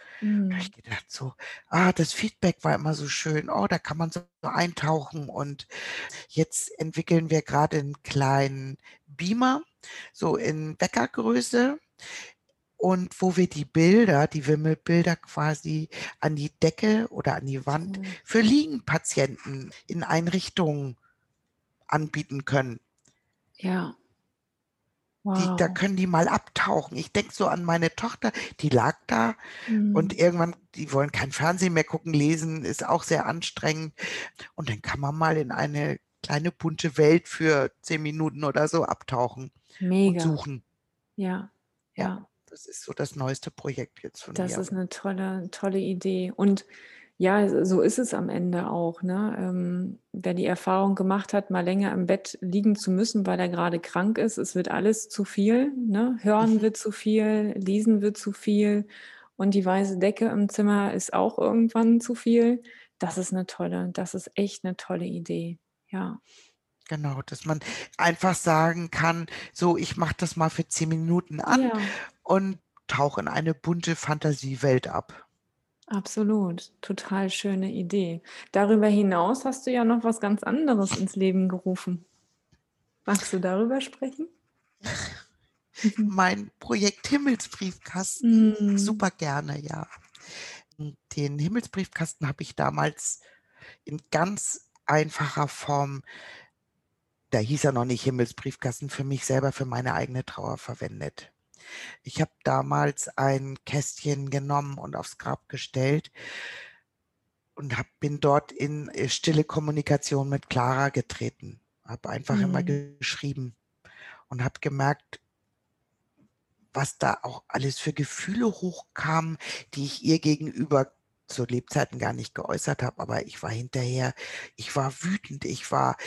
[SPEAKER 2] Da habe
[SPEAKER 1] Mhm.
[SPEAKER 2] ich gedacht so, ah, das Feedback war immer so schön. Oh, da kann man so eintauchen. Und jetzt entwickeln wir gerade einen kleinen Beamer, so in Bäckergröße. Und wo wir die Bilder, die Wimmelbilder quasi an die Decke oder an die Wand
[SPEAKER 1] Toll.
[SPEAKER 2] für Liegenpatienten in Einrichtungen anbieten können.
[SPEAKER 1] Ja.
[SPEAKER 2] Die, da
[SPEAKER 1] Wow.
[SPEAKER 2] können die mal abtauchen. Ich denke so an meine Tochter, die lag da und
[SPEAKER 1] Mhm.
[SPEAKER 2] irgendwann, die wollen kein Fernsehen mehr gucken, lesen ist auch sehr anstrengend. Und dann kann man mal in eine kleine bunte Welt für zehn Minuten oder so abtauchen und
[SPEAKER 1] Mega.
[SPEAKER 2] suchen.
[SPEAKER 1] Ja.
[SPEAKER 2] Ja,
[SPEAKER 1] Ja.
[SPEAKER 2] das ist so das neueste Projekt jetzt von
[SPEAKER 1] Das
[SPEAKER 2] mir.
[SPEAKER 1] ist eine tolle, tolle Idee. Und ja, so ist es am Ende auch, ne? Ähm, wer die Erfahrung gemacht hat, mal länger im Bett liegen zu müssen, weil er gerade krank ist, es wird alles zu viel, ne? Hören
[SPEAKER 2] Mhm.
[SPEAKER 1] wird zu viel, lesen wird zu viel und die weiße Decke im Zimmer ist auch irgendwann zu viel. Das ist eine tolle das ist echt eine tolle Idee. Ja.
[SPEAKER 2] Genau, dass man einfach sagen kann, so, ich mache das mal für zehn Minuten an
[SPEAKER 1] Ja,
[SPEAKER 2] und tauche in eine bunte Fantasiewelt ab.
[SPEAKER 1] Absolut. Total schöne Idee. Darüber hinaus hast du ja noch was ganz anderes ins Leben gerufen. Magst du darüber sprechen?
[SPEAKER 2] Mein Projekt Himmelsbriefkasten,
[SPEAKER 1] Mhm.
[SPEAKER 2] super gerne, ja. Den Himmelsbriefkasten habe ich damals in ganz einfacher Form, da hieß er noch nicht Himmelsbriefkasten, für mich selber, für meine eigene Trauer verwendet. Ich habe damals ein Kästchen genommen und aufs Grab gestellt und hab, bin dort in äh, stille Kommunikation mit Clara getreten. Habe einfach immer
[SPEAKER 1] Mhm.
[SPEAKER 2] geschrieben und habe gemerkt, was da auch alles für Gefühle hochkamen, die ich ihr gegenüber zu Lebzeiten gar nicht geäußert habe, aber ich war hinterher, ich war wütend, ich war,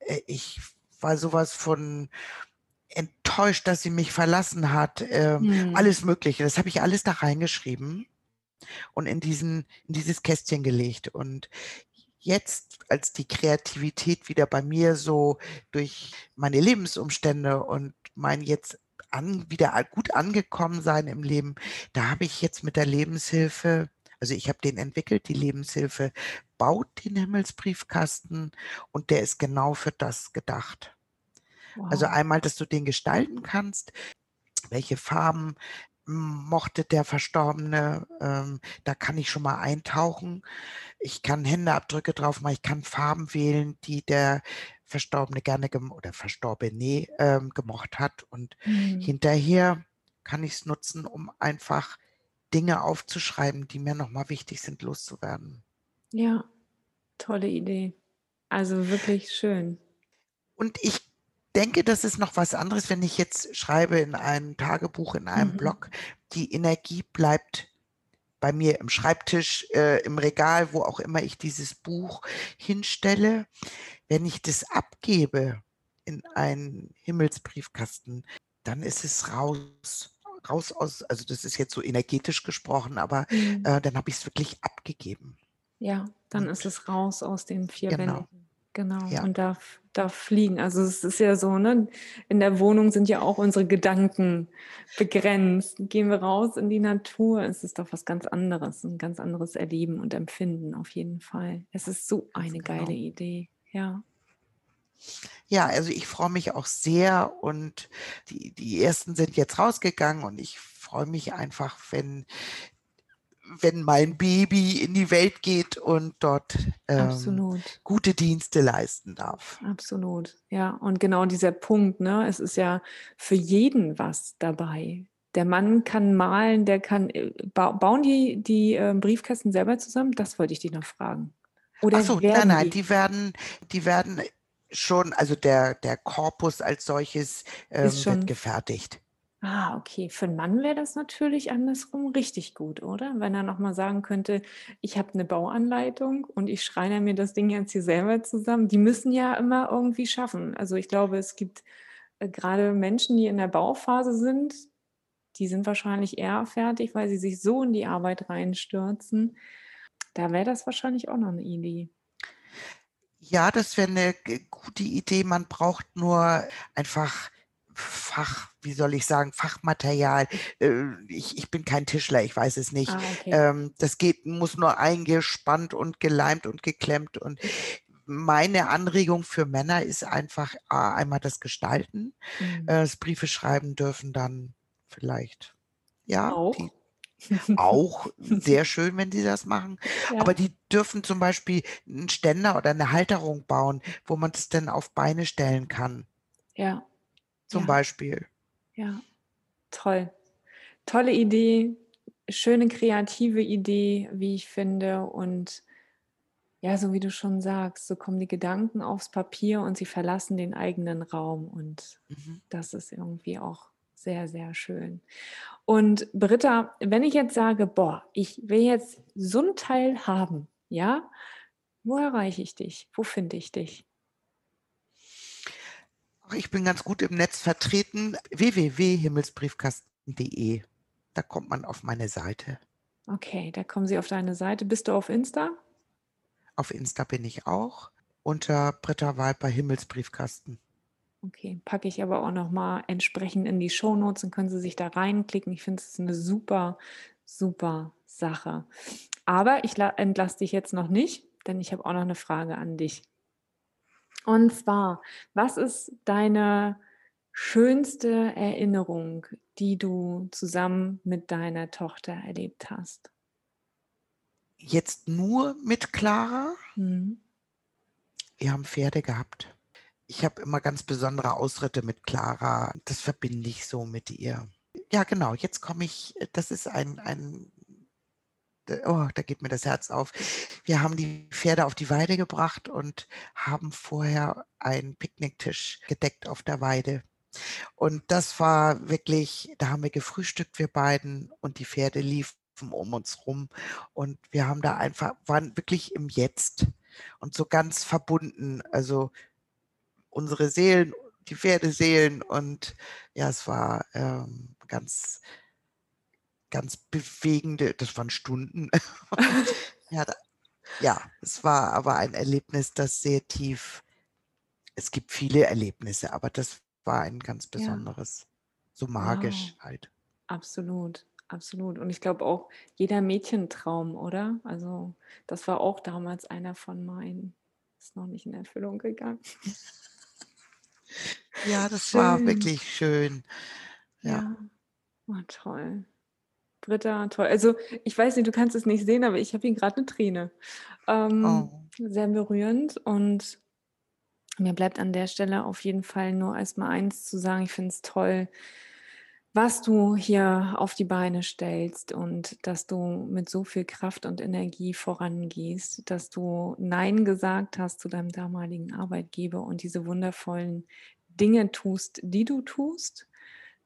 [SPEAKER 2] äh, ich war sowas von enttäuscht, dass sie mich verlassen hat, ähm,
[SPEAKER 1] Mhm.
[SPEAKER 2] alles Mögliche. Das habe ich alles da reingeschrieben und in diesen, in dieses Kästchen gelegt. Und jetzt, als die Kreativität wieder bei mir so durch meine Lebensumstände und mein jetzt an, wieder gut angekommen sein im Leben, da habe ich jetzt mit der Lebenshilfe, also ich habe den entwickelt, die Lebenshilfe baut den Himmelsbriefkasten und der ist genau für das gedacht. Also einmal, dass du den gestalten kannst, welche Farben mochte der Verstorbene, ähm, da kann ich schon mal eintauchen. Ich kann Händeabdrücke drauf machen, ich kann Farben wählen, die der Verstorbene gerne oder Verstorbene ähm, gemocht hat. Und mhm. hinterher kann ich es nutzen, um einfach Dinge aufzuschreiben, die mir nochmal wichtig sind, loszuwerden.
[SPEAKER 1] Ja, tolle Idee. Also wirklich schön.
[SPEAKER 2] Und ich denke, das ist noch was anderes, wenn ich jetzt schreibe in einem Tagebuch, in einem mhm. Blog. Die Energie bleibt bei mir im Schreibtisch, äh, im Regal, wo auch immer ich dieses Buch hinstelle. Wenn ich das abgebe in einen Himmelsbriefkasten, dann ist es raus. Raus aus, also das ist jetzt so energetisch gesprochen, aber mhm. äh, dann habe ich es wirklich abgegeben.
[SPEAKER 1] Ja, dann Und, ist es raus aus den vier genau. Wänden. Genau, ja. und darf, darf fliegen. Also es ist ja so, ne? In der Wohnung sind ja auch unsere Gedanken begrenzt. Gehen wir raus in die Natur, es ist doch was ganz anderes, ein ganz anderes Erleben und Empfinden auf jeden Fall. Es ist so eine genau. geile Idee, ja.
[SPEAKER 2] Ja, also ich freue mich auch sehr und die, die ersten sind jetzt rausgegangen und ich freue mich einfach, wenn wenn mein Baby in die Welt geht und dort ähm, gute Dienste leisten darf.
[SPEAKER 1] Absolut, ja. Und genau dieser Punkt, ne, es ist ja für jeden was dabei. Der Mann kann malen, der kann. Äh, ba bauen die, die äh, Briefkästen selber zusammen? Das wollte ich dich noch fragen.
[SPEAKER 2] Oder Ach so, nein, nein, die? die werden, die werden schon, also der, der Korpus als solches ähm, wird gefertigt.
[SPEAKER 1] Ah, okay. Für 'n Mann wäre das natürlich andersrum richtig gut, oder? Wenn er noch mal sagen könnte: „Ich habe eine Bauanleitung und ich schreine mir das Ding jetzt hier selber zusammen.“ Die müssen ja immer irgendwie schaffen. Also, ich glaube, es gibt, äh, grade Menschen, die in der Bauphase sind, die sind wahrscheinlich eher fertig, weil sie sich so in die Arbeit reinstürzen. Da wäre das wahrscheinlich auch noch eine Idee.
[SPEAKER 2] Ja, das wäre eine gute Idee. Man braucht nur einfach Fach, wie soll ich sagen, Fachmaterial. Äh, ich, ich bin kein Tischler, ich weiß es nicht. Ah, okay. Ähm, das geht, muss nur eingespannt und geleimt und geklemmt. Und meine Anregung für Männer ist einfach einmal das Gestalten. Mhm. Äh, das Briefe schreiben dürfen dann vielleicht, ja, auch. Die, auch sehr schön, wenn sie das machen. Ja. Aber die dürfen zum Beispiel einen Ständer oder eine Halterung bauen, wo man das dann auf Beine stellen kann.
[SPEAKER 1] Ja
[SPEAKER 2] zum ja. Beispiel.
[SPEAKER 1] Ja, toll. Tolle Idee, schöne kreative Idee, wie ich finde. Und ja, so wie du schon sagst, so kommen die Gedanken aufs Papier und sie verlassen den eigenen Raum. Und mhm. das ist irgendwie auch sehr, sehr schön. Und Britta, wenn ich jetzt sage, boah, ich will jetzt so ein Teil haben, ja, wo erreiche ich dich? Wo finde ich dich?
[SPEAKER 2] Ich bin ganz gut im Netz vertreten. www.himmelsbriefkasten.de. Da kommt man auf meine Seite.
[SPEAKER 1] Okay, da kommen Sie auf deine Seite. Bist du auf Insta?
[SPEAKER 2] Auf Insta bin ich auch. Unter Britta Walper Himmelsbriefkasten.
[SPEAKER 1] Okay, packe ich aber auch nochmal entsprechend in die Shownotes und können Sie sich da reinklicken. Ich finde es eine super, super Sache. Aber ich entlasse dich jetzt noch nicht, denn ich habe auch noch eine Frage an dich. Und zwar, was ist deine schönste Erinnerung, die du zusammen mit deiner Tochter erlebt hast?
[SPEAKER 2] Jetzt nur mit Clara? Mhm. Wir haben Pferde gehabt. Ich habe immer ganz besondere Ausritte mit Clara. Das verbinde ich so mit ihr. Ja, genau. Jetzt komme ich, das ist ein, ein oh, da geht mir das Herz auf. Wir haben die Pferde auf die Weide gebracht und haben vorher einen Picknicktisch gedeckt auf der Weide. Und das war wirklich, da haben wir gefrühstückt, wir beiden, und die Pferde liefen um uns rum. Und wir haben da einfach, waren wirklich im Jetzt und so ganz verbunden. Also unsere Seelen, die Pferdeseelen und ja, es war ähm, ganz, ganz bewegende, das waren Stunden. ja, da, ja, es war aber ein Erlebnis, das sehr tief, es gibt viele Erlebnisse, aber das war ein ganz besonderes, ja. so magisch wow. halt.
[SPEAKER 1] Absolut, absolut. Und ich glaube auch jeder Mädchentraum, oder? Also das war auch damals einer von meinen, ist noch nicht in Erfüllung gegangen.
[SPEAKER 2] ja, das schön. war wirklich schön. Ja. ja.
[SPEAKER 1] Oh, toll. Britta, toll. Also ich weiß nicht, du kannst es nicht sehen, aber ich habe hier gerade eine Träne. Ähm,
[SPEAKER 2] Oh.
[SPEAKER 1] sehr berührend und mir bleibt an der Stelle auf jeden Fall nur erstmal eins zu sagen. Ich finde es toll, was du hier auf die Beine stellst und dass du mit so viel Kraft und Energie vorangehst, dass du Nein gesagt hast zu deinem damaligen Arbeitgeber und diese wundervollen Dinge tust, die du tust,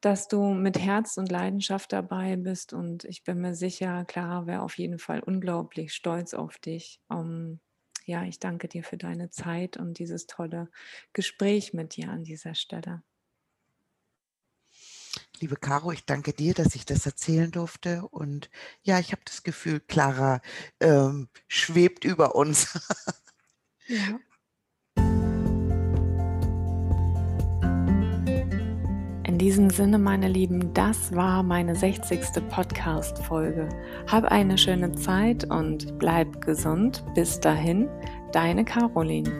[SPEAKER 1] dass du mit Herz und Leidenschaft dabei bist und ich bin mir sicher, Clara wäre auf jeden Fall unglaublich stolz auf dich. Um, ja, ich danke dir für deine Zeit und dieses tolle Gespräch mit dir an dieser Stelle.
[SPEAKER 2] Liebe Caro, ich danke dir, dass ich das erzählen durfte. Und ja, ich habe das Gefühl, Clara ähm, schwebt über uns.
[SPEAKER 1] Ja. Diesem Sinne, meine Lieben, das war meine 60. Podcast-Folge. Hab eine schöne Zeit und bleib gesund. Bis dahin, deine Caroline.